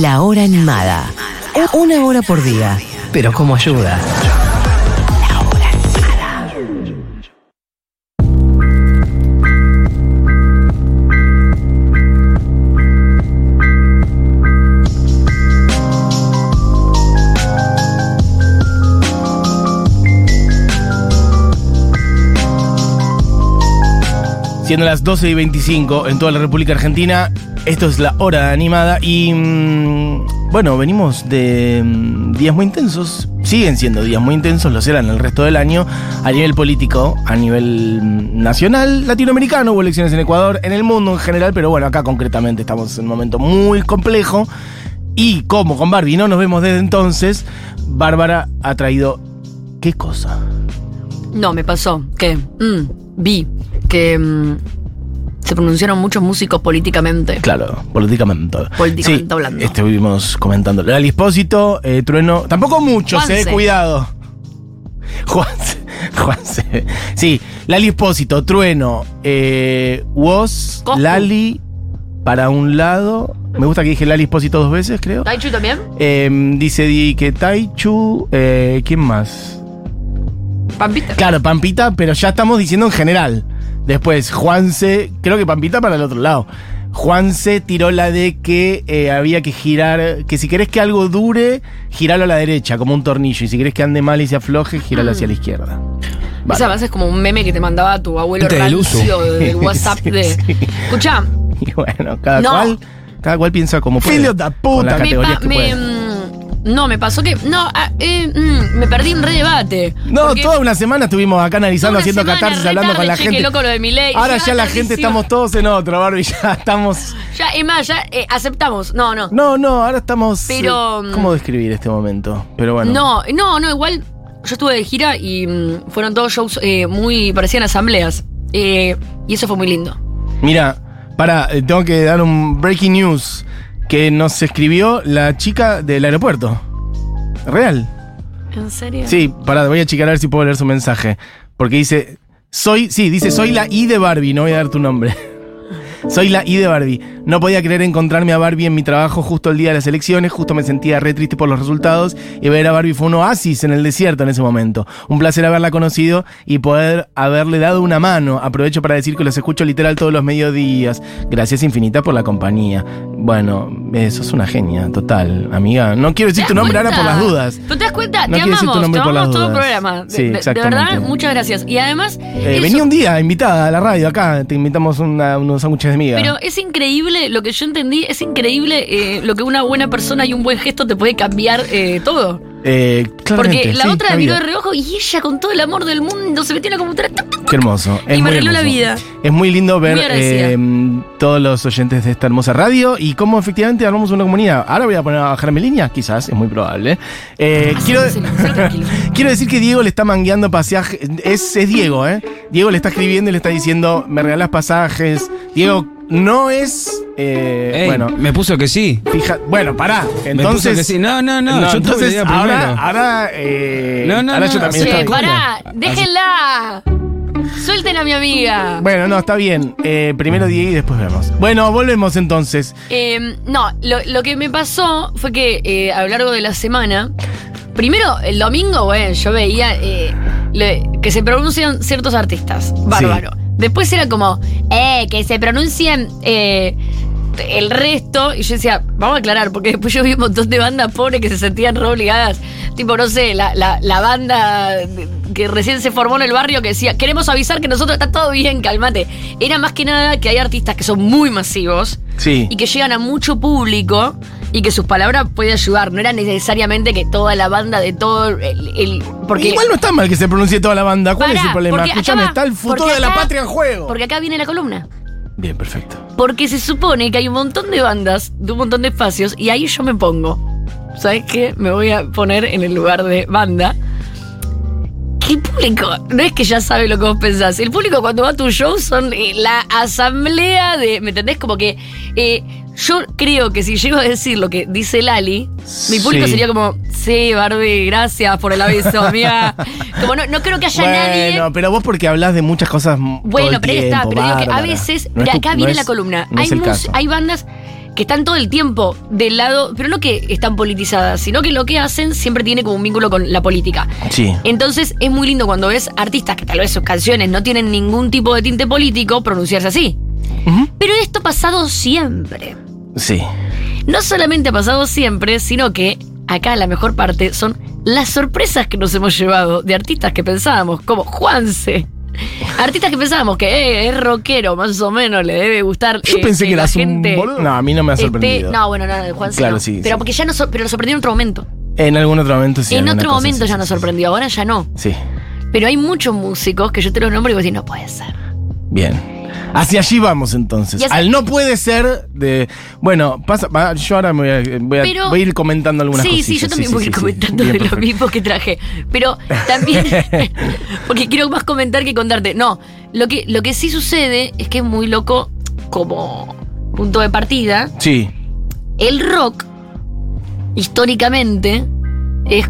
La, hora animada. Una hora por día. Pero como ayuda. Siendo las 12 y 25 en toda la República Argentina, esto es la hora animada y mm, bueno, venimos de mm, días muy intensos, siguen siendo días muy intensos, lo serán el resto del año, a nivel político, a nivel mm, nacional, latinoamericano, hubo elecciones en Ecuador, en el mundo en general, pero bueno, acá concretamente estamos en un momento muy complejo. Y como con Barbie no nos vemos desde entonces, Bárbara ha traído... ¿Qué cosa? No, me pasó que vi que se pronunciaron muchos músicos políticamente. Claro, políticamente. Políticamente Sí, hablando. Estuvimos comentando. Lali Espósito, eh, Trueno. Tampoco muchos, eh, cuidado. Juanse. Juanse. Sí, Lali Espósito, Trueno, eh, Woz. Lali para un lado. Me gusta que dije Lali Espósito dos veces, creo. ¿Taichu también? Eh, dice Di que Taichu. eh, ¿Quién más? Pampita. Claro, Pampita, pero ya estamos diciendo en general. Después, Juanse, creo que Pampita para el otro lado. Juanse tiró la de que eh, había que girar, que si querés que algo dure, giralo a la derecha, como un tornillo. Y si querés que ande mal y se afloje, giralo hacia la izquierda. Vale. Esa base es como un meme que te mandaba tu abuelo rancio del WhatsApp Sí, de. sí. Escucha, Y bueno, cada No. cual, cada cual piensa como puede. Filho da Con puta. las me, categorías pa- que me, puede. mm, no, me pasó que. No, ah, eh, mm, me perdí un re debate. No, Porque toda una semana estuvimos acá analizando, haciendo semana, catarsis, re hablando con la che, gente. qué loco lo de Milei. Ahora Ya, la tardísimo. gente estamos todos en otro, Barbie, ya estamos. Ya, es más, ya eh, aceptamos. No, no. No, no, ahora estamos. Pero, eh, ¿Cómo describir este momento? Pero bueno. No, no, no, igual yo estuve de gira y mm, fueron todos shows eh, muy, parecían asambleas. Eh, y eso fue muy lindo. Mira, para, tengo que dar un breaking news que nos escribió la chica del aeropuerto. ¿Real? ¿En serio? Sí, pará, voy a checar a ver si puedo leer su mensaje. Porque dice, soy, sí, dice, soy la I de Barbie, no voy a dar tu nombre. Soy la I de Barbie. No podía creer encontrarme a Barbie en mi trabajo justo el día de las elecciones, justo me sentía re triste por los resultados y ver a Barbie fue un oasis en el desierto en ese momento. Un placer haberla conocido y poder haberle dado una mano. Aprovecho para decir que los escucho literal todos los mediodías. Gracias infinita por la compañía. Bueno, eso es una genia, total, amiga. No quiero decir ¿Te tu nombre ahora por las dudas. ¿Tú te das cuenta? No te quiero decir tu amamos, nombre te por las amamos todo el dudas. programa. De, Sí, de- de verdad, muchas gracias. Y además, Eh, eso- vení un día invitada a la radio acá, te invitamos una- unos sándwiches de miga. pero es increíble, lo que yo entendí, es increíble eh, lo que una buena persona y un buen gesto te puede cambiar eh, todo. Eh, Porque la sí, otra miró de reojo y ella con todo el amor del mundo se metió en la computadora. ¡tuc, tuc! Qué hermoso. Y es me muy arregló la vida. Es muy lindo ver Muy eh, todos los oyentes de esta hermosa radio y cómo efectivamente armamos una comunidad. Ahora voy a poner a bajar mi línea, quizás, es muy probable. Eh, quiero, hacelo tranquilo. quiero decir que Diego le está mangueando pasajes. Es, es Diego, ¿eh? Diego le está escribiendo y le está diciendo, me regalas pasajes. Diego, no es. eh, Ey, bueno, me puso que sí. fija, bueno, pará. me puso Entonces. que sí. No, no, no. yo tuve la entonces, ahora, primero. ahora, eh, No, no, ahora no, yo también Che, pará, déjenla. Suelten a mi amiga. Bueno, no, está bien. Eh, primero Diego y después vemos. Bueno, volvemos entonces. Eh, no, lo, lo que me pasó fue que eh, a lo largo de la semana, primero el domingo, bueno, yo veía eh, le- que se pronuncian ciertos artistas, bárbaro. Después era como, eh, que se pronuncien eh, el resto, y yo decía, vamos a aclarar, porque después yo vi un montón de bandas pobres que se sentían re obligadas, tipo, no sé, la, la, la banda que recién se formó en el barrio que decía, queremos avisar que nosotros está todo bien, calmate. Era más que nada que hay artistas que son muy masivos, Sí. y que llegan a mucho público y que sus palabras pueden ayudar. No era necesariamente que toda la banda de todo el. el- porque, Igual no está mal que se pronuncie toda la banda. ¿Cuál es el problema? va, está el futuro de la patria en juego. porque acá viene la columna. Bien, perfecto. Porque se supone que hay un montón de bandas, de un montón de espacios, y ahí yo me pongo. ¿Sabes qué? Me voy a poner en el lugar de banda. ¿Qué público? No es que ya sabe lo que vos pensás. El público cuando va a tu show son eh, la asamblea de. ¿Me entendés? Como que. eh, yo creo que si llego a decir lo que dice Lali, mi público Sí. sería como, sí, Barbie, gracias por el aviso, amiga. Como no, no creo que haya nadie. Bueno, pero vos porque hablas de muchas cosas todo Bueno, el pero ahí está, tiempo, pero digo que a veces, No tu- acá no viene es- la columna. no hay, mus- bandas que están todo el tiempo del lado, pero no que están politizadas, sino que lo que hacen siempre tiene como un vínculo con la política. Sí. Entonces es muy lindo cuando ves artistas que tal vez sus canciones no tienen ningún tipo de tinte político pronunciarse así. Pero esto ha pasado siempre. Sí. No solamente ha pasado siempre, sino que acá la mejor parte son las sorpresas que nos hemos llevado de artistas que pensábamos, como Juanse. Artistas que pensábamos que eh, es rockero, más o menos, le debe gustar. Yo eh, pensé que un gente boludo. No, a mí no me ha sorprendido. no, bueno, no, no, Juanse. Claro, no. sí, Pero sí. porque ya nos, sor- pero nos sorprendió en otro momento. En algún otro momento sí. en otro cosa, momento sí, ya sí, nos sorprendió, ahora ya no. Sí. Pero hay muchos músicos que yo te los nombro y vos decís, no puede ser. Bien. Hacia allí vamos entonces. Al no puede ser de. Bueno, pasa. yo ahora me voy a, voy a- Pero- voy a ir comentando algunas Sí, cosas. sí, yo también voy a ir comentando de lo mismo que traje. Pero también, porque quiero más comentar que contarte. No, lo que, lo que sí sucede es que es muy loco como punto de partida. Sí. El rock, históricamente, es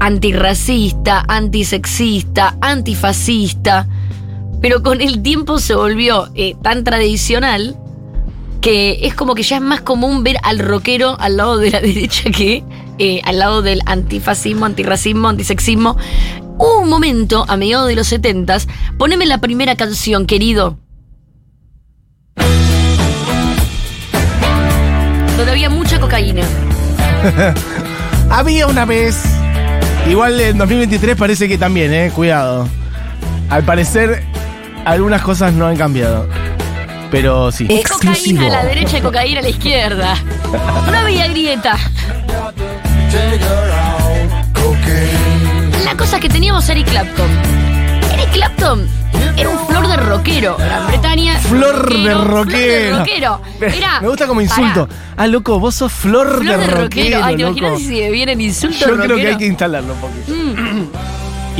antirracista, antisexista, antifascista, pero con el tiempo se volvió eh, tan tradicional que es como que ya es más común ver al rockero al lado de la derecha que eh, al lado del antifascismo, antirracismo, antisexismo. Hubo un momento, a mediados de los setentas, poneme la primera canción, querido. Donde había mucha cocaína. Había una vez. Igual en 2023 parece que también, eh. Cuidado. Al parecer, algunas cosas no han cambiado. Pero sí. Cocaína a la derecha y cocaína a la izquierda. No había grieta. La cosa que teníamos Eric Clapton. Eric Clapton era un flor de rockero. Gran Bretaña. Flor de rockero. Flor de rockero. Era, Me gusta como insulto. Pará, Ah, loco, vos sos flor, flor de rockero. Ay, ¿te imaginas si viene el insulto Yo rockero? creo que hay que instalarlo un poquito. Mm.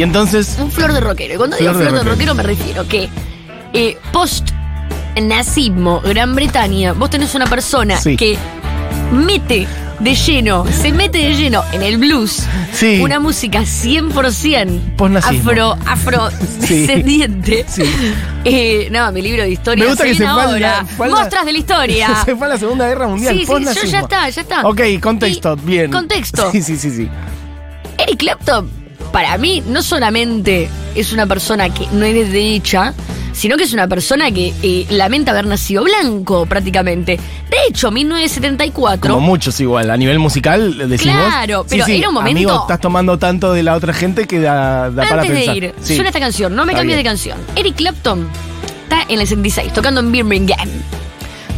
Y entonces. Un flor de rockero. Y cuando digo Flor de flor de rockero. rockero me refiero que eh, post nazismo, Gran Bretaña, vos tenés una persona Sí. que mete de lleno, se mete de lleno en el blues, Sí. una música 100% Postnazismo. afro, afro Sí. descendiente. Sí. Eh, no, mi libro de historia. Me gusta que se la- ahora. la- Mostras de la historia. Se fue a la Segunda Guerra Mundial. Sí, sí, yo ya está, ya está. Ok, contexto, Y- bien. Contexto. Sí, sí, sí, sí. Eric Clapton, para mí, no solamente es una persona que no es de derecha, sino que es una persona que eh, lamenta haber nacido blanco, prácticamente. De hecho, 1974. Como muchos igual. A nivel musical, decimos. Claro, pero era un momento- Amigo, estás tomando tanto de la otra gente que da, da para Antes de pensar. ir, Sí. suena esta canción, no me cambies de canción. Eric Clapton está en el 66, tocando en Birmingham.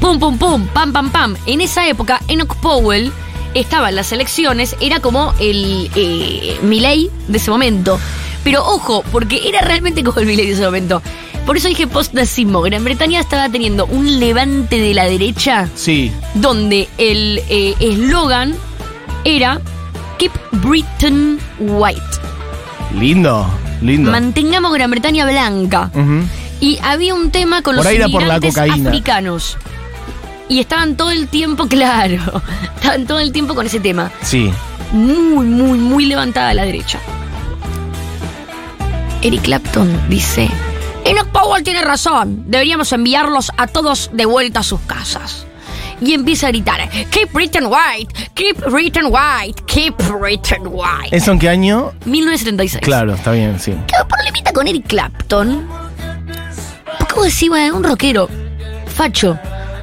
Pum, pum, pum, pam, pam, pam. En esa época, Enoch Powell estaba en las elecciones, era como el eh, Milley de ese momento. Pero ojo, porque era realmente como el Milley de ese momento. Por eso dije post-nazismo. Gran Bretaña estaba teniendo un levante de la derecha Sí. donde el eh, eslogan era Keep Britain White. Lindo, lindo. Mantengamos Gran Bretaña blanca. Y había un tema con Por los por la inmigrantes africanos. Y estaban todo el tiempo, claro, estaban todo el tiempo con ese tema. Sí. Muy, muy, muy levantada a la derecha. Eric Clapton dice, Enoch Powell tiene razón, deberíamos enviarlos a todos de vuelta a sus casas. Y empieza a gritar, Keep Britain White, Keep Britain White, Keep Britain White. ¿Eso en qué año? 1976. Claro, está bien, sí. ¿Qué problemita con Eric Clapton? Porque vos decís, bueno, un rockero, facho.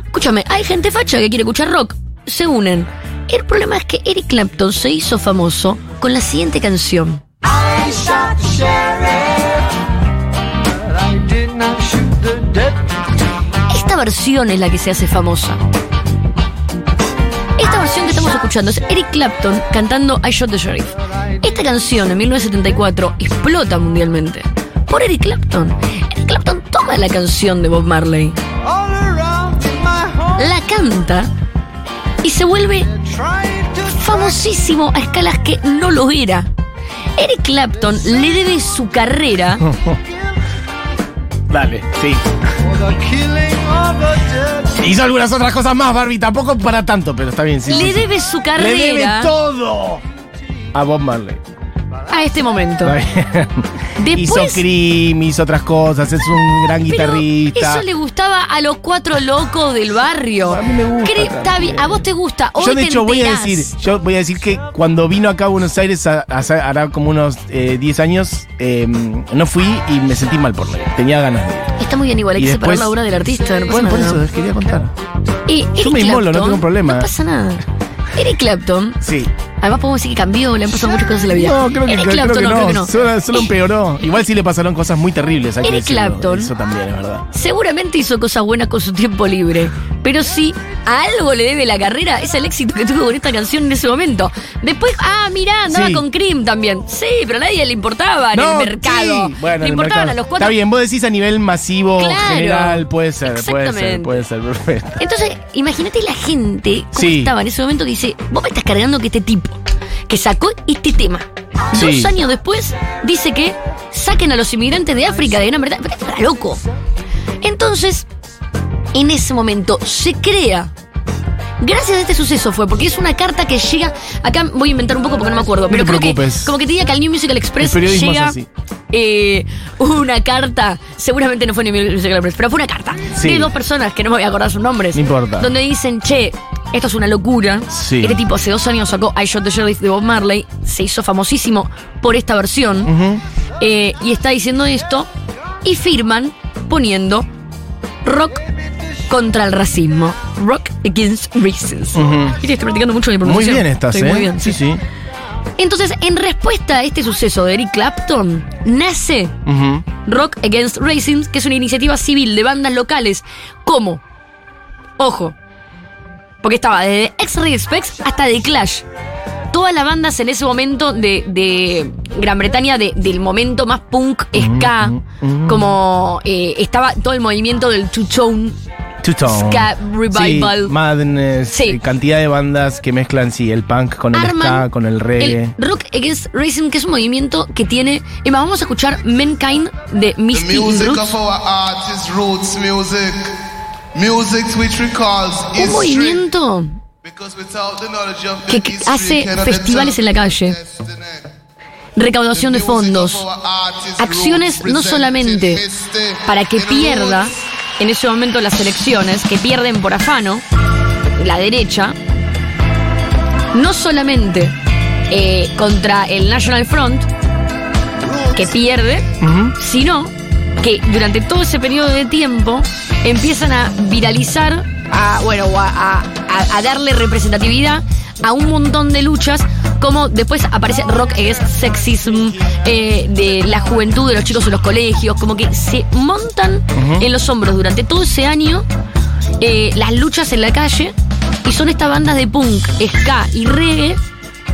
Escúchame, hay gente facha que quiere escuchar rock. Se unen. El problema es que Eric Clapton se hizo famoso con la siguiente canción. I shot the sheriff, but I did not shoot the deputy. Esta versión es la que se hace famosa. Esta versión que estamos escuchando es Eric Clapton cantando I Shot the Sheriff. Esta canción en 1974 explota mundialmente. Por Eric Clapton. Eric Clapton toma la canción de Bob Marley, la canta y se vuelve famosísimo a escalas que no lo era. Eric Clapton le debe su carrera Dale, sí. Hizo algunas otras cosas más, Barbie. Tampoco para tanto, pero está bien, sí. le sí. debe su Le debe carrera todo a Bob Marley. A este momento. Está bien. Hizo Cream, hizo otras cosas, es un gran Pero guitarrista. eso le gustaba a los cuatro locos del barrio. A mí me gusta Cre- también. a vos te gusta. Hoy Yo de te hecho voy a decir, yo voy a decir que cuando vino acá a Buenos Aires hará como unos eh, 10 años, eh, no fui y me sentí mal por él. Tenía ganas de ir. Está muy bien igual, hay Y que separar después- la obra del artista. No Bueno, por nada. eso les quería contar. Y Eric me inmolo, no tengo problema. No pasa nada. Eric Clapton, Sí. además podemos decir que cambió, le han pasado muchas cosas en la vida. No, creo que, Eric creo Clapton, que no, no. creo que no. Solo, solo empeoró. Igual sí le pasaron cosas muy terribles. Hay que Eric decirlo. Clapton. Eso también es verdad. Seguramente hizo cosas buenas con su tiempo libre. Pero si a algo le debe la carrera, es el éxito que tuvo con esta canción en ese momento. Después, ah, mirá, andaba Sí. con Cream también. Sí, pero a nadie le importaba en el mercado. sí. Bueno, en le importaban mercado. a los cuatro. Está bien, vos decís a nivel masivo, Claro. general, puede ser, puede ser, Exactamente. puede ser, perfecto. Entonces, imagínate la gente cómo Sí. estaba en ese momento que dice, vos me estás cargando que este tipo que sacó este tema. Sí. Dos años después dice que saquen a los inmigrantes de África, de Gran Bretaña. Pero esto era loco. Entonces, en ese momento se crea. Gracias a este suceso fue, porque es una carta que llega. Acá voy a inventar un poco porque no me acuerdo. No pero te creo que, como que te diga que al New Musical Express llega eh, una carta. Seguramente no fue New Musical Express, pero fue una carta. Sí. De dos personas que no me voy a acordar sus nombres. No importa. Donde dicen, che, esto es una locura. Sí. Este tipo hace dos años sacó I Shot the Sheriff de Bob Marley. Se hizo famosísimo por esta versión. Eh, y está diciendo esto. Y firman poniendo rock contra el racismo. Rock against racism. Y te estoy practicando mucho mi Muy pronunciación. bien estás, Estoy ¿eh? Muy bien, sí, sí. Entonces, en respuesta a este suceso de Eric Clapton, nace. Rock Against Racism, que es una iniciativa civil de bandas locales como, ojo, porque estaba desde X-Ray Specs hasta The Clash. Todas las bandas en ese momento de, de Gran Bretaña, de- del momento más punk, ska, como eh, estaba todo el movimiento del Two-tone. Ska Revival. Sí, Madness. Sí. eh, Cantidad de bandas que mezclan, sí, el punk con el arman ska, con el reggae. el Rock Against Racism, que es un movimiento que tiene... Es más, vamos a escuchar Mankind de The Misty music Roots. of our art is roots music. Music which recalls Un history. movimiento Because without the knowledge of que the hace festivales en la calle, recaudación de fondos, acciones no solamente presented para que in pierda en ese momento las elecciones, que pierden por afano, la derecha, no solamente eh, contra el National Front, que pierde, Ujú. sino que durante todo ese periodo de tiempo empiezan a viralizar, a, bueno, a, a- a- a darle representatividad a un montón de luchas, como después aparece rock against sexism, eh, de la juventud de los chicos en los colegios, como que se montan en los hombros durante todo ese año eh, las luchas en la calle y son estas bandas de punk, ska y reggae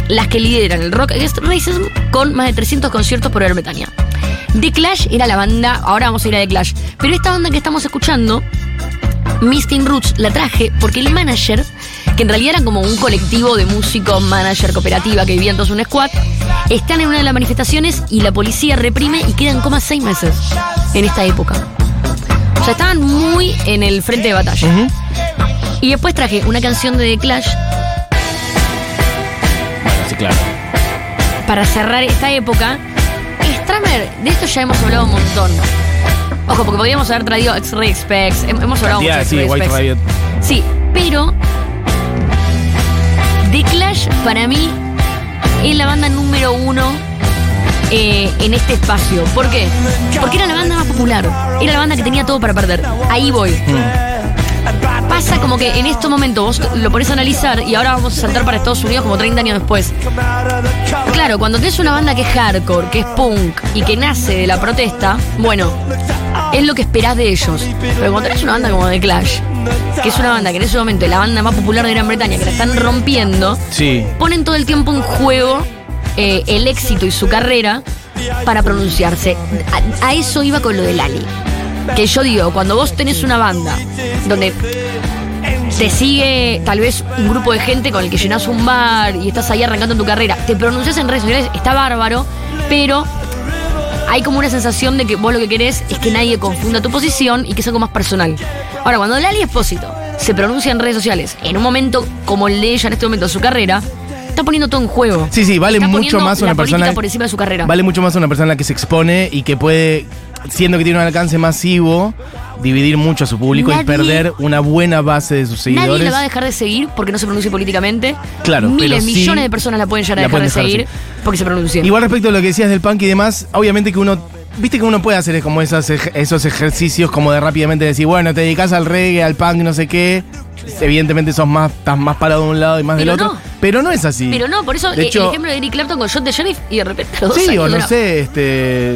las que lideran el Rock Against Racism con más de 300 conciertos por Gran Bretaña. The Clash era la banda, ahora vamos a ir a The Clash, pero esta banda que estamos escuchando, Misty Roots, la traje porque el manager, que en realidad era como un colectivo de músicos, manager, cooperativa que vivían todos en un squad, están en una de las manifestaciones y la policía reprime y quedan como seis meses en esta época. O sea, estaban muy en el frente de batalla. Y después traje una canción de The Clash sí, claro. para cerrar esta época. Stramer, de esto ya hemos hablado un montón. Ojo, porque podríamos haber traído X-Ray Specs, hem- hemos hablado mucho Cantidad, de sí, X-Ray White Specs. Riot. Sí, pero The Clash para mí es la banda número uno eh, en este espacio. ¿Por qué? Porque era la banda más popular. Era la banda que tenía todo para perder. Ahí voy. Pasa como que en estos momentos vos lo pones a analizar y ahora vamos a saltar para Estados Unidos como 30 años después. Claro, cuando tenés una banda que es hardcore, que es punk y que nace de la protesta, bueno, es lo que esperás de ellos. Pero cuando tenés una banda como The Clash, que es una banda que en ese momento es la banda más popular de Gran Bretaña, que la están rompiendo, Sí. ponen todo el tiempo en juego eh, el éxito y su carrera para pronunciarse. A, a eso iba con lo de Lali. Que yo digo, cuando vos tenés una banda donde te sigue tal vez un grupo de gente con el que llenas un bar y estás ahí arrancando tu carrera, te pronuncias en redes sociales, está bárbaro, pero hay como una sensación de que vos lo que querés es que nadie confunda tu posición y que sea algo más personal. Ahora, cuando Lali Espósito se pronuncia en redes sociales en un momento como el de ella en este momento de su carrera, está poniendo todo en juego. Sí, sí, vale Está mucho más una la persona- por encima de su carrera. Vale mucho más una persona que se expone y que puede, siendo que tiene un alcance masivo, dividir mucho a su público y Nadie- perder una buena base de sus Nadie seguidores. la va a dejar de seguir porque no se pronuncie políticamente. Claro, Miles, pero sí millones de personas la pueden llegar a dejar de pueden dejar de seguir porque se pronuncia. Igual respecto a lo que decías del punk y demás, obviamente que uno. Viste que uno puede hacer como esos, ej- esos ejercicios como de rápidamente decir, bueno, te dedicas al reggae, al punk, no sé qué. Evidentemente sos más, estás más parado de un lado y más Pero del otro. no. Pero no es así. Pero no, por eso De eh, hecho- el ejemplo de Eric Clapton con John de Sheriff y de repente los Sí, o no sé, este.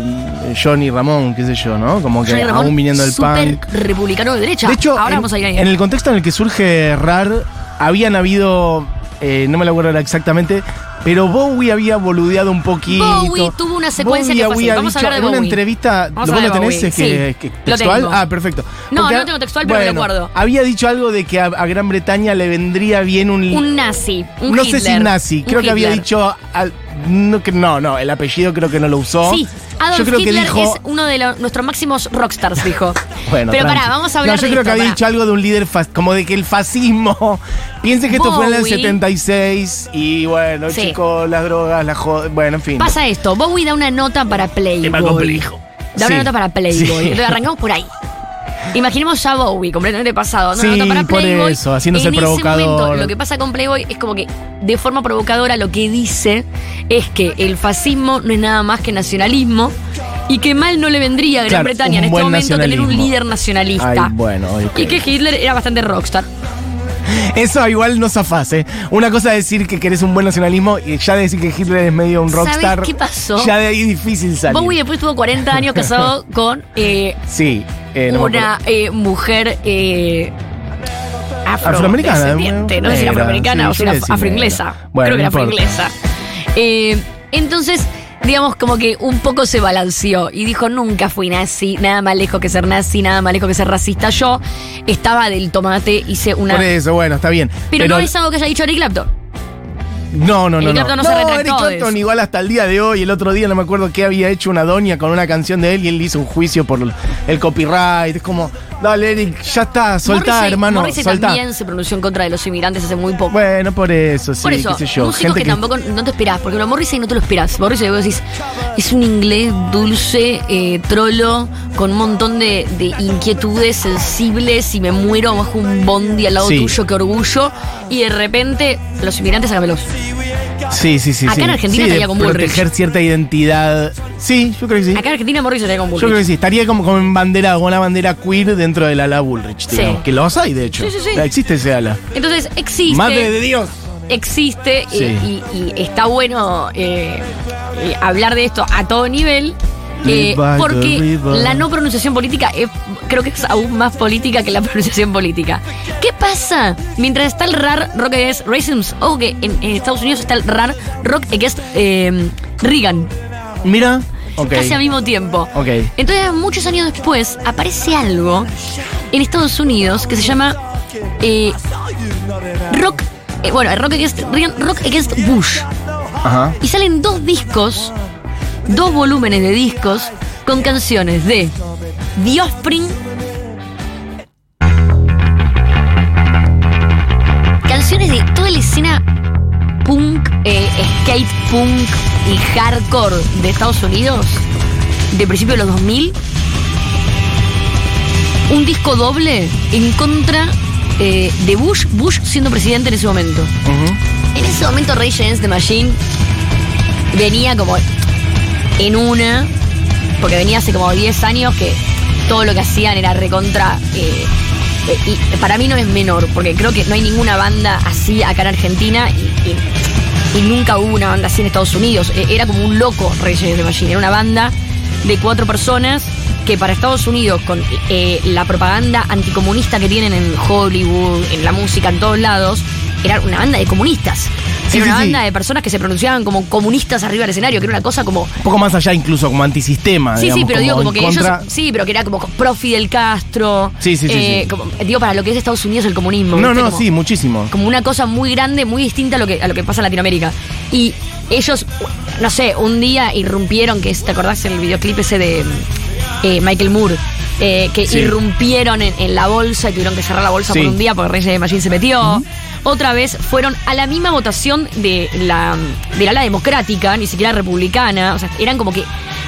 Johnny Ramón, qué sé yo, ¿no? Como que Johnny Ramón, aún viniendo del punk. republicano de derecha. De hecho, ahora en, vamos a ir ahí. en el contexto en el que surge RAR, habían habido, eh, no me lo acuerdo exactamente, pero Bowie había boludeado un poquito. Bowie tuvo una secuencia que fue así. a dicho hablar de en una Bowie. entrevista, Vamos ¿lo a vos lo tenés? Bowie, Es que, sí, que- lo textual? tengo. Ah, perfecto. No, Porque no tengo textual, pero me lo guardo. Había dicho algo de que a, a Gran Bretaña le vendría bien un... Un nazi, un no Hitler. sé si nazi, creo que había dicho... al- no, que- no, no, el apellido creo que no lo usó. Sí, Adolf Yo creo Hitler que dijo... es uno de lo- nuestros máximos rockstars, dijo. Bueno, Pero tranqui. pará, vamos a hablar No, yo de creo esto, que había pará. dicho algo de un líder, fas- como de que el fascismo. Piense que esto fue en el Bowie. 76 y bueno, Sí. chicos, las drogas, las jodas. Bueno, en fin. Pasa esto, Bowie da una nota para Playboy. Tema complejo. Da Sí. una nota para Playboy. Sí. Entonces arrancamos por ahí. Imaginemos ya a Bowie completamente pasado, dando Sí, nota para por Playboy. eso, haciéndose en provocador. Ese momento, lo que pasa con Playboy es como que de forma provocadora lo que dice es que el fascismo no es nada más que nacionalismo y que mal no le vendría a Gran Claro, Bretaña en este momento tener un líder nacionalista. Ay, bueno. Y que Hitler era bastante rockstar. Eso igual no zafás, ¿eh? Una cosa es decir que querés un buen nacionalismo y ya de decir que Hitler es medio un ¿Sabes rockstar. qué pasó? Ya de ahí difícil salir. Bowie después tuvo 40 años casado con eh, Sí. Eh, no una eh, mujer eh, Afroamericana, no sé si era, afroamericana sí, o si era afroinglesa. Bueno, Creo que era afroinglesa. Eh, entonces, digamos, como que un poco se balanceó y dijo: Nunca fui nazi, nada más lejos que ser nazi, nada más lejos que ser racista. Yo estaba del tomate, hice una. Por eso, bueno, está bien. Pero, no es algo que haya dicho Eric Clapton. No, no, no. Eric no. Clapton no se retractó Eric de Clapton eso. igual hasta el día de hoy, el otro día no me acuerdo qué había hecho una doña con una canción de él y él hizo un juicio por el copyright. Es como, dale Eric, ya está, soltá, Morrissey- hermano, Morrissey soltá. también se pronunció en contra de los inmigrantes hace muy poco. Bueno, por eso, sí, Por eso, qué sé yo. músicos que, tampoco no te esperás, porque lo Morrissey no te lo esperás. Morrissey vos decís, es un inglés dulce, eh, trolo, con un montón de, de inquietudes sensibles y me muero bajo un bondi al lado Sí. tuyo, qué orgullo. Y de repente, los inmigrantes, hágamelos. Sí, sí, sí. Acá sí. en Argentina sí, estaría con Bullrich. proteger cierta identidad. Sí, yo creo que sí. Acá en Argentina Morrissey estaría con Yo creo que Bullrich. sí, estaría como, como en bandera, como una bandera queer dentro del ala Bullrich, Sí. digamos, que los hay de hecho. Sí, sí, sí. Existe ese ala. Entonces, existe. Madre de Dios. existe eh, Sí. y, y está bueno eh, eh, hablar de esto a todo nivel. Eh, porque la no pronunciación política es, creo que es aún más política que la pronunciación política. ¿Qué pasa mientras está el RAR Rock Against Racism? Ojo que en, en Estados Unidos está el RAR Rock Against eh, Reagan, Mira. Casi al mismo tiempo. Ok. Entonces, muchos años después, aparece algo en Estados Unidos que se llama eh, Rock. eh, bueno, Rock Against, Reagan, Rock Against Bush. Ajá. Y salen dos discos, dos volúmenes de discos con canciones de The Offspring. Canciones de toda la escena punk, eh, skate punk y hardcore de Estados Unidos de principios de los 2000. Un disco doble en contra eh, de Bush, Bush siendo presidente en ese momento. En ese momento Rage Against the Machine venía como en una, porque venía hace como 10 años que todo lo que hacían era recontra... eh, y para mí no es menor, porque creo que no hay ninguna banda así acá en Argentina y, y- nunca hubo una banda así en Estados Unidos. Eh, Era como un loco Against the Machine, era una banda de cuatro personas que para Estados Unidos, con eh, la propaganda anticomunista que tienen en Hollywood, en la música, en todos lados, era una banda de comunistas. Sí, era una sí, banda de personas que se pronunciaban como comunistas arriba del escenario, que era una cosa como. Un poco más allá incluso, como antisistema. Sí, sí, pero digo como en que contra- ellos. Sí, pero que era como pro Fidel Castro. Sí, sí, sí, eh, como- digo, para lo que es Estados Unidos el comunismo. No, ¿viste? no, Como- sí, muchísimo. como una cosa muy grande, muy distinta a lo que, a lo que pasa en Latinoamérica. Y ellos, no sé, un día irrumpieron, que es, ¿te acordás el videoclip ese de eh, Michael Moore? Eh, que irrumpieron en, en la bolsa y tuvieron que cerrar la bolsa por un día porque Reyes de Machine se metió. Otra vez fueron a la misma votación de la del ala democrática, ni siquiera republicana. O sea, eran como que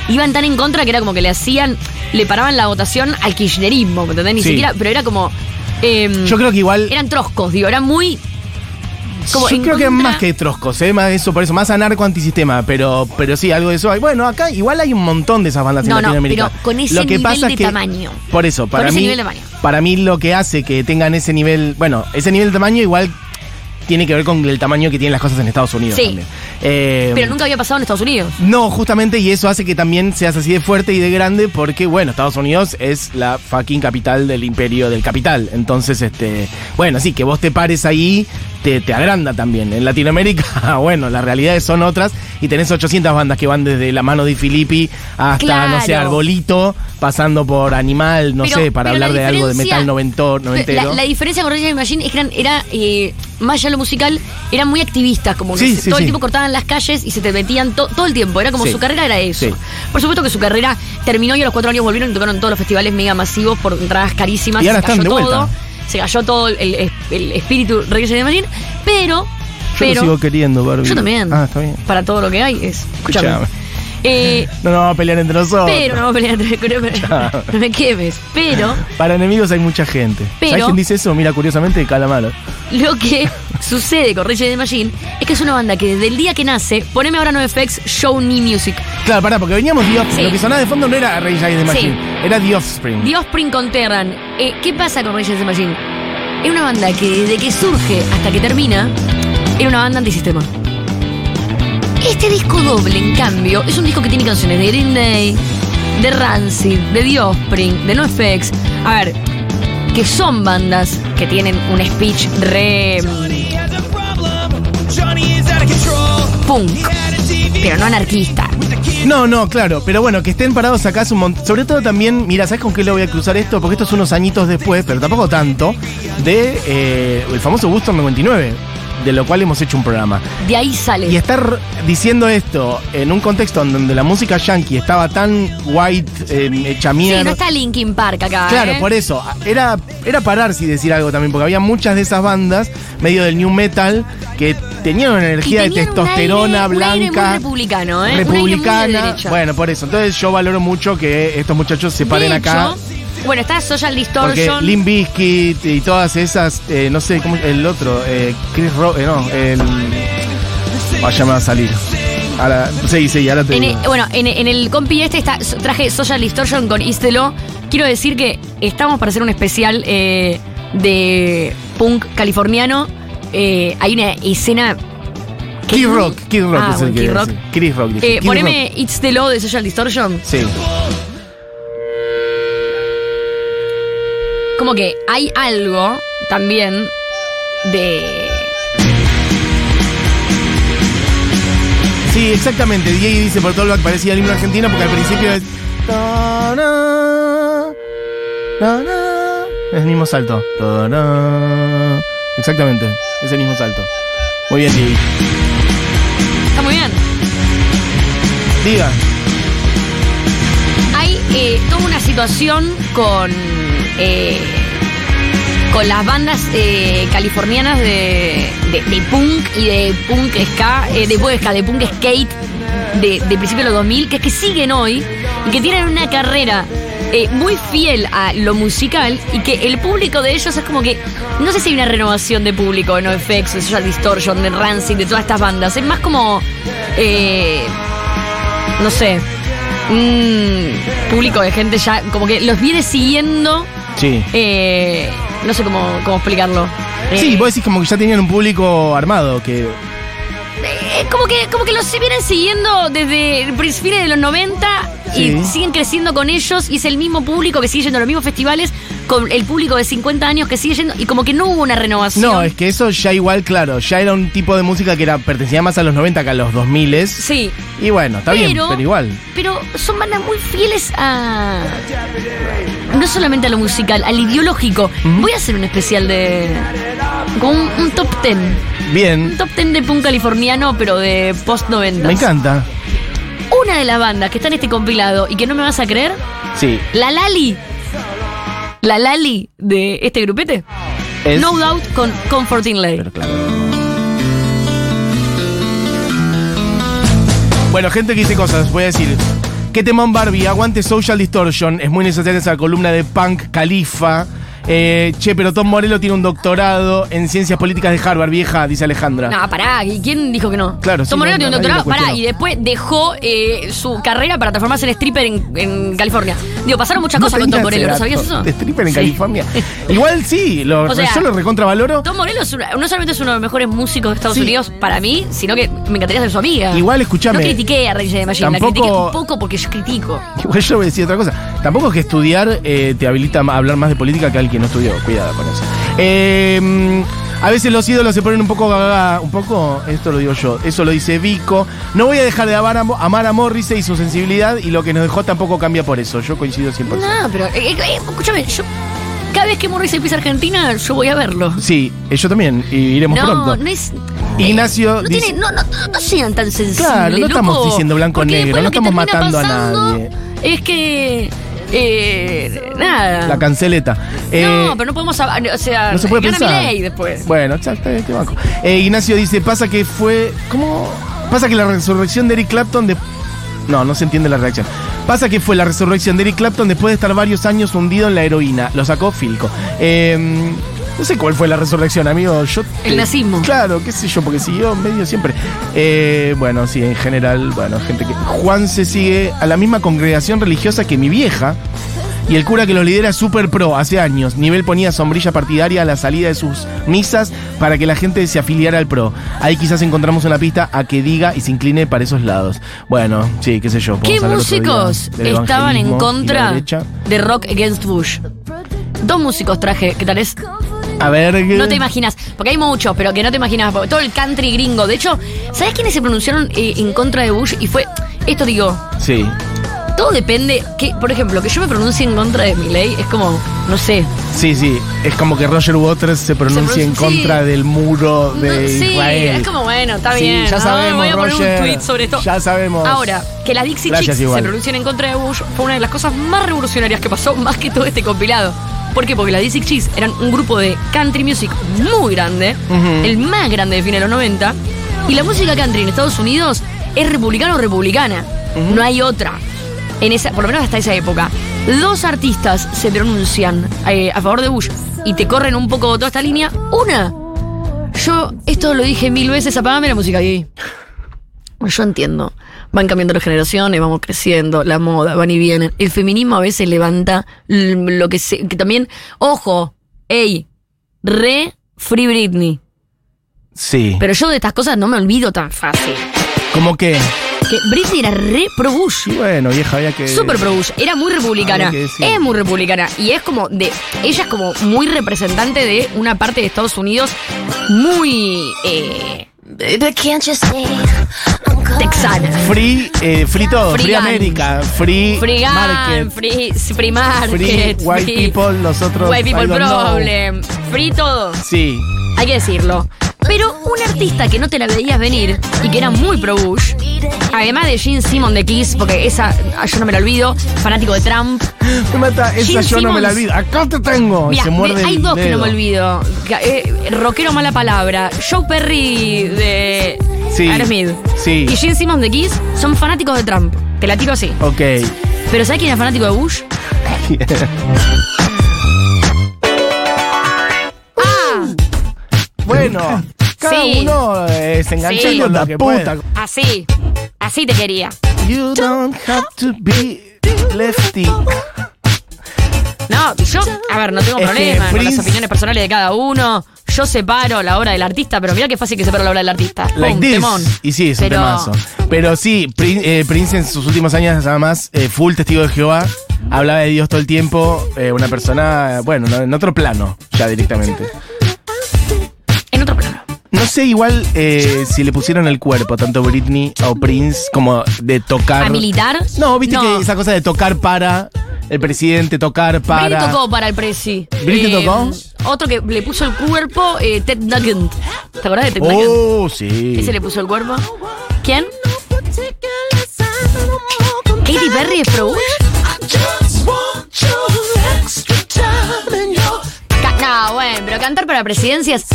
iban tan en contra que era como que le hacían, le paraban la votación al kirchnerismo, ¿me entendés? Ni Sí. siquiera, pero era como. em, Yo creo que igual. eran troscos, digo, eran muy. Como yo creo que contra- más que troscos, ¿eh? más eso, por eso, más anarco antisistema, pero, pero sí, algo de eso hay. Bueno, acá igual hay un montón de esas bandas No, en no, Latinoamérica. pero con ese lo que nivel pasa de es que, tamaño. Por eso, para ese mí, nivel de tamaño. para mí lo que hace que tengan ese nivel, bueno, ese nivel de tamaño igual tiene que ver con el tamaño que tienen las cosas en Estados Unidos Sí. también. Eh, Pero nunca había pasado en Estados Unidos. No, justamente, y eso hace que también seas así de fuerte y de grande, porque, bueno, Estados Unidos es la fucking capital del imperio del capital. Entonces, este, bueno, sí, que vos te pares ahí, te, te agranda también. En Latinoamérica, bueno, las realidades son otras, y tenés 800 bandas que van desde la mano de Filippi hasta, Claro. no sé, Arbolito, pasando por Animal, no Pero- sé, para hablar de algo de metal novento- noventero. La, la diferencia con Rage Machine es que eran, era, eh, más allá de lo musical, eran muy activistas, como Sí, todo sí. el tiempo cortaban las calles y se te metían to- todo el tiempo. Era como su carrera era eso. Por supuesto que su carrera terminó y a los cuatro años volvieron y tocaron todos los festivales mega masivos por entradas carísimas. Y ahora se cayó están de todo. Se cayó todo el, el- espíritu Against the Machine, pero. Yo pero lo sigo queriendo, Barbie. yo también. Ah, está bien. Para todo lo que hay es. Escúchame. Escuchame. Eh, No nos vamos a pelear entre nosotros. pero no vamos a pelear entre pero- no me quemes. Pero Para enemigos hay mucha gente. Pero- ¿Sabes quién dice eso? Mira, curiosamente, Calamaro. Lo que sucede con Rage Against the Machine es que es una banda que desde el día que nace, poneme ahora NoFX, Show Me Music. Claro, pará, porque veníamos The Offspring. Sí. Lo que sonaba de fondo no era Rage Against the Machine, Sí. era The Offspring. The Offspring con Terran. Eh, ¿Qué pasa con Rage Against the Machine? Es una banda que desde que surge hasta que termina, era una banda antisistema. Este disco doble, en cambio, es un disco que tiene canciones de Green Day, de Rancid, de The Offspring, de NoFX. A ver, que son bandas que tienen un speech re mm, punk, pero no anarquista. No, no, claro, pero bueno, que estén parados acá es un montón. Sobre todo también, mira, ¿sabes con qué le voy a cruzar esto? Porque esto es unos añitos después, pero tampoco tanto, de eh, el famoso Woodstock 99, de lo cual hemos hecho un programa. De ahí sale. Y estar diciendo esto en un contexto en donde la música yankee estaba tan white, eh, hecha Sí, mierda. no está Linkin Park acá. Claro, ¿eh? por eso. Era, era pararse y decir algo también, porque había muchas de esas bandas, medio del new metal, que tenían una energía de un testosterona un aire blanca. muy republicano, ¿eh? Un aire muy de Republicana. derecha. bueno, por eso. Entonces yo valoro mucho que estos muchachos se paren De acá. hecho, bueno, está Social Porque Distortion. Limp Bizkit y todas esas, eh, no sé, ¿cómo, el otro, eh, Chris Rock, eh, no, el... Vaya, me va a salir. Ahora, sí, sí, ahora te En digo. el- bueno, en, en el compi este está, traje Social Distortion con Istelo. Quiero decir que estamos para hacer un especial eh, de punk californiano. Eh, hay una escena. Kid Rock, Kid Rock Ah, es el bueno, que Kid Rock. Chris Rock. Eh, Kid poneme Rock. It's the Law de Social Distortion. Sí. Como que hay algo también de. Sí, exactamente. Diego dice por todo lo que parecía el himno argentino porque al principio es. Es el mismo salto. Exactamente, es el mismo salto. Muy bien, Diego. Está muy bien. Diga. Hay eh, toda una situación con. Eh, con las bandas eh, californianas de, de- punk y de punk ska, eh, de, ska, de punk skate de, de principios de los 2000, que es que siguen hoy y que tienen una carrera eh, muy fiel a lo musical y que el público de ellos es como que. No sé si hay una renovación de público de NoFX, de Social Distortion, de Rancid, de todas estas bandas. Es más como. eh, no sé, un público de gente ya, como que los viene siguiendo, Sí. eh, no sé cómo, cómo explicarlo. Sí, Eh, vos decís como que ya tenían un público armado, que eh, como que como que los se vienen siguiendo desde el principio de los 90 y Sí. siguen creciendo con ellos y es el mismo público que sigue yendo a los mismos festivales con el público de 50 años que sigue yendo y como que no hubo una renovación. No, es que eso ya igual, claro, ya era un tipo de música que era pertenecía más a los 90 que a los 2000 Sí, Y bueno, está bien, pero igual. Pero son bandas muy fieles a. No solamente a lo musical, al ideológico. Voy a hacer un especial de. Como un, un top 10. Bien, Un top 10 de punk californiano, pero de post 90. me encanta. Una de las bandas que está en este compilado y que no me vas a creer, Sí. la Lali. La Lali de este grupete. Es- No Doubt con Comforting Lay. Pero claro. Bueno, gente que dice cosas, voy a decir. ¿Qué temón Barbie? Aguante Social Distortion. Es muy necesaria esa columna de Punk Califa. Eh, che, pero Tom Morello tiene un doctorado en ciencias políticas de Harvard, vieja, dice Alejandra. No, pará, ¿y quién dijo que no? Claro, sí, Tom Morello no, tiene un doctorado, pará, y después dejó eh, su carrera para transformarse en stripper en, en California. Digo, pasaron muchas cosas con Tom Morello, ¿no sabías eso? De stripper en Sí. California. Igual sí, lo, O sea, yo lo recontravaloro. Tom Morello es no solamente es uno de los mejores músicos de Estados Sí. Unidos para mí, sino que me encantaría ser su amiga. Igual, escúchame. No critiqué a Rage de Machine, Tampoco- la critiqué un poco porque yo critico. Igual yo voy a decir otra cosa. Tampoco es que estudiar eh, te habilita a hablar más de política que alguien no estudió. Cuidado con eso. Eh, mm, a veces los ídolos se ponen un poco gaga. Un poco, esto lo digo yo. Eso lo dice Vico. No voy a dejar de amar a, amar a Morrissey y su sensibilidad. Y lo que nos dejó tampoco cambia por eso. Yo coincido 100%. No, pero eh, eh, eh, escúchame, yo cada vez que Morrissey pisa Argentina, yo voy a verlo. Sí, eh, yo también. Y iremos No, pronto. no es. Ignacio No, dice- tiene- no, no, no sean tan sensibles. Claro, no estamos diciendo blanco porque negro, no estamos matando a nadie. Es que. Eh, nada. La canceleta. Eh, no, pero no podemos. O sea, No se puede pensar. Después. Bueno, exacto, te banco. Eh, Ignacio dice, pasa que fue. ¿Cómo? Pasa que la resurrección de Eric Clapton de. No, no se entiende la reacción. Pasa que fue la resurrección de Eric Clapton después de estar varios años hundido en la heroína. Lo sacó Filco. Eh, no sé cuál fue la resurrección, amigo. Yo El nazismo. Claro, qué sé yo, porque siguió medio siempre. Eh, bueno, sí, en general, bueno, gente que. Juan se sigue a la misma congregación religiosa que mi vieja. Y el cura que lo lidera es super pro hace años. Nivel ponía sombrilla partidaria a la salida de sus misas para que la gente se afiliara al pro. Ahí quizás encontramos una pista a que diga y se incline para esos lados. Bueno, sí, qué sé yo. ¿Qué músicos estaban en contra de Rock Against Bush? Dos músicos traje, ¿qué tal es? A ver. No te imaginas, porque hay muchos, pero que no te imaginas. Todo el country gringo. De hecho, ¿sabes quiénes se pronunciaron eh, en contra de Bush? Y fue, esto digo, Sí. todo depende. Que, por ejemplo, que yo me pronuncie en contra de mi ley es como, no sé. Sí, sí. Es como que Roger Waters se pronuncia en contra sí. del muro de No, sí, Israel. es como, bueno, está Sí, bien. ya sabemos, Voy a poner Roger. un tweet sobre esto. Ya sabemos. Ahora, que las Dixie Gracias Chicks igual. se pronuncien en contra de Bush fue una de las cosas más revolucionarias que pasó, más que todo este compilado. ¿Por qué? Porque las Dixie Chicks eran un grupo de country music muy grande, el más grande de fines de los 90, y la música country en Estados Unidos es republicana o republicana. No hay otra. En esa, por lo menos hasta esa época. Dos artistas se pronuncian eh, a favor de Bush y te corren un poco toda esta línea. Una, yo esto lo dije mil veces, apagame la música gay. Yo entiendo. Van cambiando las generaciones, vamos creciendo, la moda, van y vienen. El feminismo a veces levanta lo que se. que también. Ojo, ey, re Free Britney. Sí. Pero yo de estas cosas no me olvido tan fácil. Como que. Que Britney era re pro Bush. Bueno, vieja, había que. Super pro Bush, era muy republicana. Es muy republicana. Y es como de. Ella es como muy representante de una parte de Estados Unidos muy. eh, texana. Free, eh, free todo. Free, Free. América. Free, Free gun, market. free, free market. Free white people, nosotros, White people know. problem. Free todo. Sí. Hay que decirlo. Pero un artista que no te la veías venir y que era muy pro Bush, además de Gene Simon de Kiss, porque esa ah, yo no me la olvido, fanático de Trump. Me mata. Esa Gene yo no me la olvido. Acá te tengo. Mira, se muerde hay dos que no me olvido. Eh, rockero mala palabra. Joe Perry de Sí, Aerosmith. sí. Y Gene Simmons de Kiss son fanáticos de Trump. Te la tiro así. Ok. Pero ¿sabes quién es fanático de Bush? Ah, bueno. Cada Sí. uno eh, se engancha Sí. con que pueda. así. Así te quería. You don't have to be lefty. No, yo, a ver, no tengo Es que problema con las Prince- opiniones personales de cada uno. Yo separo la obra del artista, pero mira qué fácil que separo la obra del artista. Like Pum, this. temón. Y sí, es un Pero- temazo. Pero sí, Prin- eh, Prince en sus últimos años, además, eh, full testigo de Jehová, hablaba de Dios todo el tiempo. eh, una persona, bueno, no- en otro plano, ya directamente. No sé igual eh, si le pusieron el cuerpo, tanto Britney o Prince, como de tocar. ¿A militar? No, viste No. que esa cosa de tocar para el presidente, tocar para. Britney tocó para el Prezi. ¿Britney tocó? Otro que le puso el cuerpo, eh, Ted Nugent. ¿Te acordás de Ted Nugent? Oh, sí. Ese le puso el cuerpo. ¿Quién? ¿Katy Perry es pro? Ca- No, bueno, pero cantar para presidencias.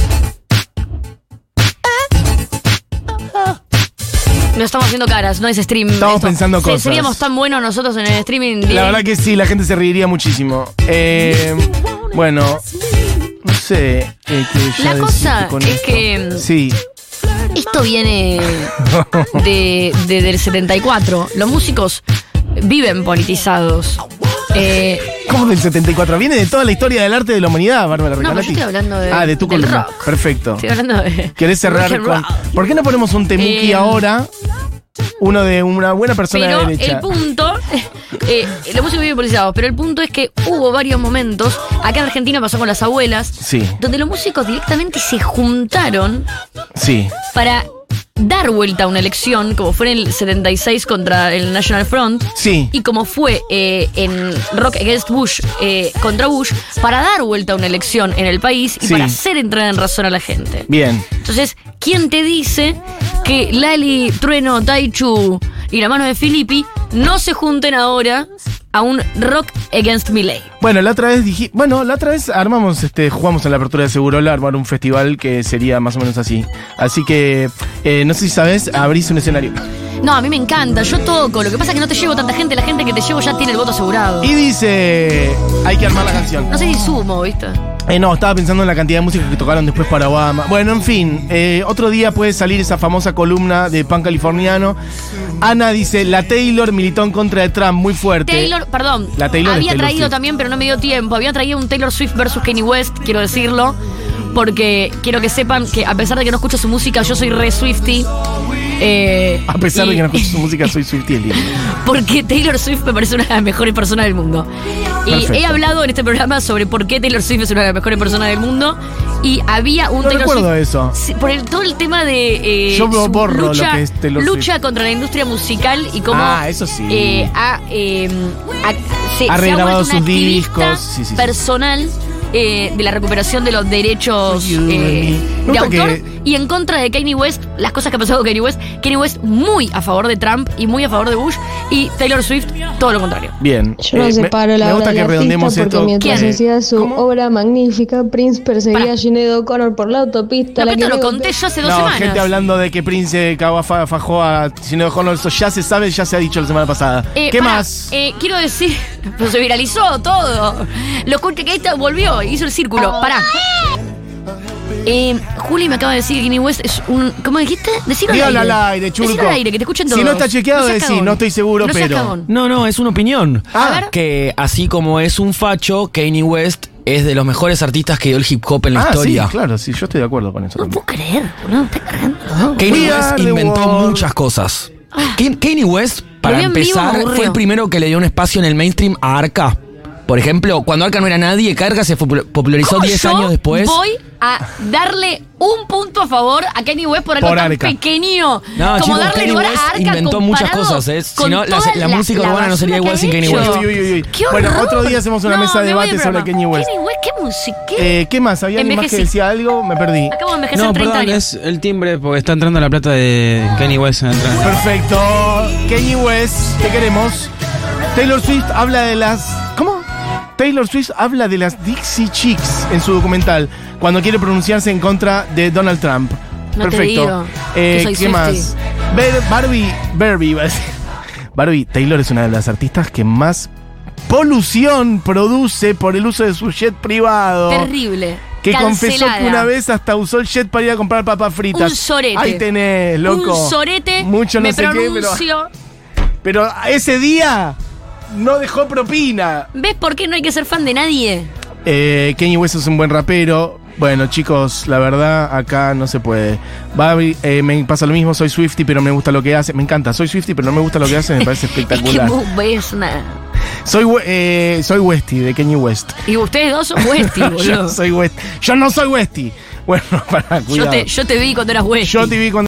No estamos haciendo caras, no es stream. Estamos pensando cosas. Seríamos tan buenos nosotros en el streaming. La verdad que sí, la gente se reiría muchísimo. Eh, bueno, no sé. eh, ya La cosa con es esto. que- Sí. Esto viene de, de- del 74. Los músicos viven politizados. Eh, ¿Cómo del 74? Viene de toda la historia del arte de la humanidad, Bárbara No, pero yo estoy hablando de- Ah, de tu del columna. rock. Perfecto. estoy hablando de. ¿Querés cerrar rock and con.? roll. ¿Por qué no ponemos un temuki Eh, ahora? Uno de una buena persona Pero de derecha. el punto, eh, los músicos viven politizados, pero el punto es que hubo varios momentos, acá en Argentina pasó con las abuelas, Sí, donde los músicos directamente se juntaron sí. para dar vuelta a una elección, como fue en el 76 contra el National Front, Sí. y como fue eh, en Rock Against Bush eh, contra Bush, para dar vuelta a una elección en el país y Sí. para hacer entrar en razón a la gente. Bien. Entonces, ¿quién te dice que Lali, Trueno, Taichu y la mano de Filippi no se junten ahora a un Rock Against Miley? Bueno, la otra vez dije, bueno, la otra vez armamos, este, jugamos en la apertura de Segurola, armar un festival que sería más o menos así. Así que, eh, no sé si sabes, abrís un escenario. No, a mí me encanta, yo toco, lo que pasa es que no te llevo tanta gente, la gente que te llevo ya tiene el voto asegurado. Y dice, hay que armar la canción. No sé si sumo, ¿viste? Eh, no, estaba pensando en la cantidad de música que tocaron después para Obama. Bueno, en fin, eh, otro día puede salir esa famosa columna de pan californiano. Ana dice, la Taylor militó en contra de Trump muy fuerte. Taylor, perdón, La Taylor había Taylor traído Swift. también, pero no me dio tiempo, había traído un Taylor Swift versus Kanye West, quiero decirlo, porque quiero que sepan que a pesar de que no escucho su música, yo soy re Swifty. Eh, A pesar de que no escucho su música, soy Swiftie. Porque Taylor Swift me parece una de las mejores personas del mundo. Y he hablado en este programa sobre por qué Taylor Swift es una de las mejores personas del mundo. Y había un No Taylor recuerdo Swift. eso. Por el- todo el tema de. eh, Yo su borro lo lucha, que es Taylor lucha Swift. contra la industria musical y cómo. Ah, eso sí. eh, ha, eh, se, Ha se regrabado sus discos. Sí, sí, personal. eh, de la recuperación de los derechos eh, me. Me de gusta autor que- y en contra de Kanye West, las cosas que ha pasado con Kanye West. Kanye West muy a favor de Trump y muy a favor de Bush y Taylor Swift todo lo contrario. Bien. Yo no Eh, me- la me obra gusta que porque esto. mientras ¿Quién? hacía su ¿Cómo? obra magnífica, Prince perseguía Pará. a Sinead O'Connor por la autopista. No, la que lo conté yo hace dos No, semanas. gente hablando de que Prince cagó a fa- fajó a Sinead O'Connor, eso ya se sabe, ya se ha dicho la semana pasada. Eh, ¿Qué más? eh, quiero decir, pero se viralizó todo. Lo escuché que esta volvió, hizo el círculo. Pará. Eh, Juli me acaba de decir que Kanye West es un. ¿Cómo dijiste? Decirlo Dígalo al al aire. churco. Al aire, que te escuchen todos. Si no está chequeado, decí, no estoy seguro, No seas pero- cagón. No, no, es una opinión. A ver. Que así como es un facho, Kanye West es de los mejores artistas que dio el hip hop en la ah, historia. sí, claro, sí, yo estoy de acuerdo con eso. No también. puedo creer, boludo. Kanye We West the inventó world. muchas cosas. Kanye Kanye West, para vi en vivo, me empezar, aburrió. fue el primero que le dio un espacio en el mainstream a Arca. Por ejemplo, cuando Arca no era nadie, Carga se popul- popularizó ¿Cómo 10 yo años después. Voy a darle un punto a favor a Kanye West por algo Por tan Arca. pequeño. No, como chicos, darle Kanye lugar West a Arca inventó muchas cosas, ¿eh? Si no, la- música urbana no sería igual sin hecho. West. Uy, uy, uy, uy. ¡Qué Bueno, otro día hacemos una No, mesa de debate sobre. Kanye West. Kanye West, qué música. Eh, ¿Qué más? ¿Había alguien más que decía algo? Me perdí. Acabo de envejecer No, 30 perdón, años. es el timbre porque está entrando la plata de Kanye West. Perfecto. Kanye West, te queremos. Taylor Swift habla de las. ¿Cómo? Taylor Swift habla de las Dixie Chicks en su documental cuando quiere pronunciarse en contra de Donald Trump. No te Perfecto. digo Eh, ¿Qué más? Barbie, Barbie. Barbie Taylor es una de las artistas que más polución produce por el uso de su jet privado. Terrible. Que confesó que una vez hasta usó el jet para ir a comprar papas fritas. Un sorete. Ahí tenés, loco. Un sorete. Mucho no me sé qué, pero. pronuncio. Pero ese día no dejó propina. ¿Ves por qué no hay que ser fan de nadie? Eh, Kanye West es un buen rapero. Bueno, chicos, la verdad, acá no se puede. Eh, me pasa lo mismo, soy Swifty, pero me gusta lo que hace. Me encanta, soy Swifty, pero no me gusta lo que hace, me parece Es que espectacular. ves una. Soy, eh, soy Westy, de Kanye West. Y ustedes dos son Westy, Yo boludo. soy West. Yo no soy Westy. Bueno, para Yo cuidado. te, yo te vi cuando eras Westy. Yo te vi cuando